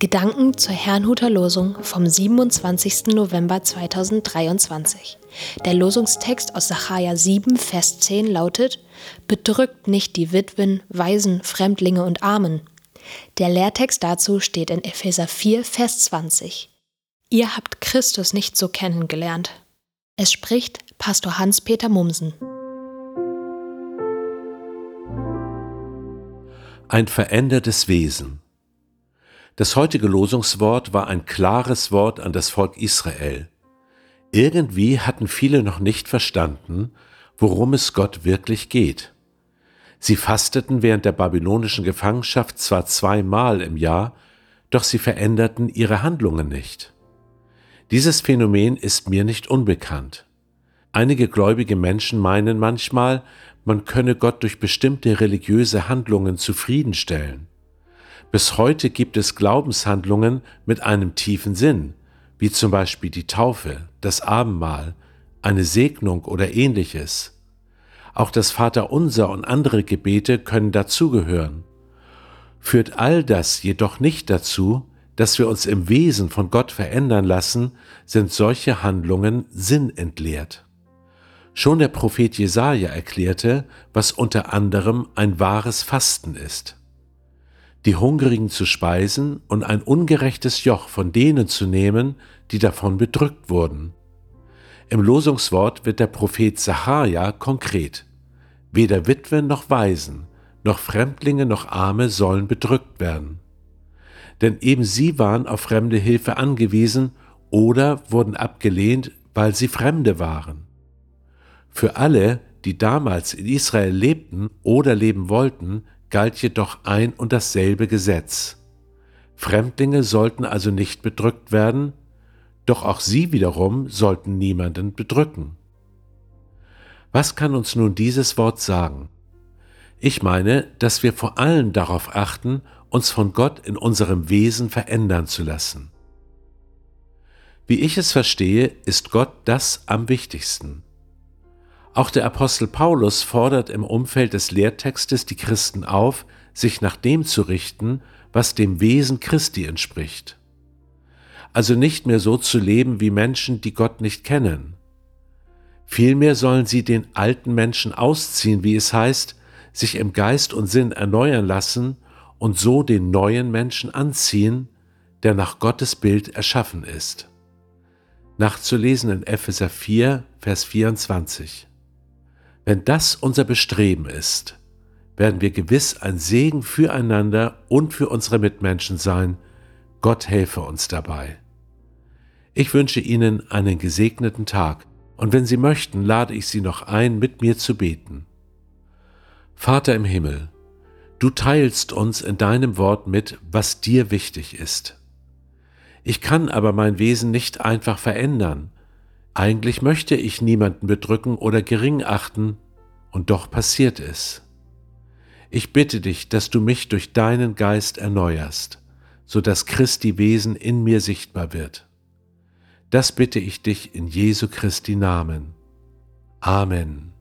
Gedanken zur Herrnhuter Losung vom 27. November 2023. Der Losungstext aus Sacharja 7, Vers 10 lautet: Bedrückt nicht die Witwen, Waisen, Fremdlinge und Armen. Der Lehrtext dazu steht in Epheser 4, Vers 20. Ihr habt Christus nicht so kennengelernt. Es spricht Pastor Hans-Peter Mumsen. Ein verändertes Wesen. Das heutige Losungswort war ein klares Wort an das Volk Israel. Irgendwie hatten viele noch nicht verstanden, worum es Gott wirklich geht. Sie fasteten während der babylonischen Gefangenschaft zwar zweimal im Jahr, doch sie veränderten ihre Handlungen nicht. Dieses Phänomen ist mir nicht unbekannt. Einige gläubige Menschen meinen manchmal, man könne Gott durch bestimmte religiöse Handlungen zufriedenstellen. Bis heute gibt es Glaubenshandlungen mit einem tiefen Sinn, wie zum Beispiel die Taufe, das Abendmahl, eine Segnung oder ähnliches. Auch das Vaterunser und andere Gebete können dazugehören. Führt all das jedoch nicht dazu, dass wir uns im Wesen von Gott verändern lassen, sind solche Handlungen sinnentleert. Schon der Prophet Jesaja erklärte, was unter anderem ein wahres Fasten ist die Hungrigen zu speisen und ein ungerechtes Joch von denen zu nehmen, die davon bedrückt wurden. Im Losungswort wird der Prophet Sacharja konkret. Weder Witwen noch Waisen, noch Fremdlinge noch Arme sollen bedrückt werden. Denn eben sie waren auf fremde Hilfe angewiesen oder wurden abgelehnt, weil sie Fremde waren. Für alle, die damals in Israel lebten oder leben wollten, galt jedoch ein und dasselbe Gesetz. Fremdlinge sollten also nicht bedrückt werden, doch auch sie wiederum sollten niemanden bedrücken. Was kann uns nun dieses Wort sagen? Ich meine, dass wir vor allem darauf achten, uns von Gott in unserem Wesen verändern zu lassen. Wie ich es verstehe, ist Gott das am wichtigsten. Auch der Apostel Paulus fordert im Umfeld des Lehrtextes die Christen auf, sich nach dem zu richten, was dem Wesen Christi entspricht. Also nicht mehr so zu leben wie Menschen, die Gott nicht kennen. Vielmehr sollen sie den alten Menschen ausziehen, wie es heißt, sich im Geist und Sinn erneuern lassen und so den neuen Menschen anziehen, der nach Gottes Bild erschaffen ist. Nachzulesen in Epheser 4, Vers 24. Wenn das unser Bestreben ist, werden wir gewiss ein Segen füreinander und für unsere Mitmenschen sein. Gott helfe uns dabei. Ich wünsche Ihnen einen gesegneten Tag und wenn Sie möchten, lade ich Sie noch ein, mit mir zu beten. Vater im Himmel, du teilst uns in deinem Wort mit, was dir wichtig ist. Ich kann aber mein Wesen nicht einfach verändern, eigentlich möchte ich niemanden bedrücken oder gering achten, und doch passiert es. Ich bitte dich, dass du mich durch deinen Geist erneuerst, so dass Christi Wesen in mir sichtbar wird. Das bitte ich dich in Jesu Christi Namen. Amen.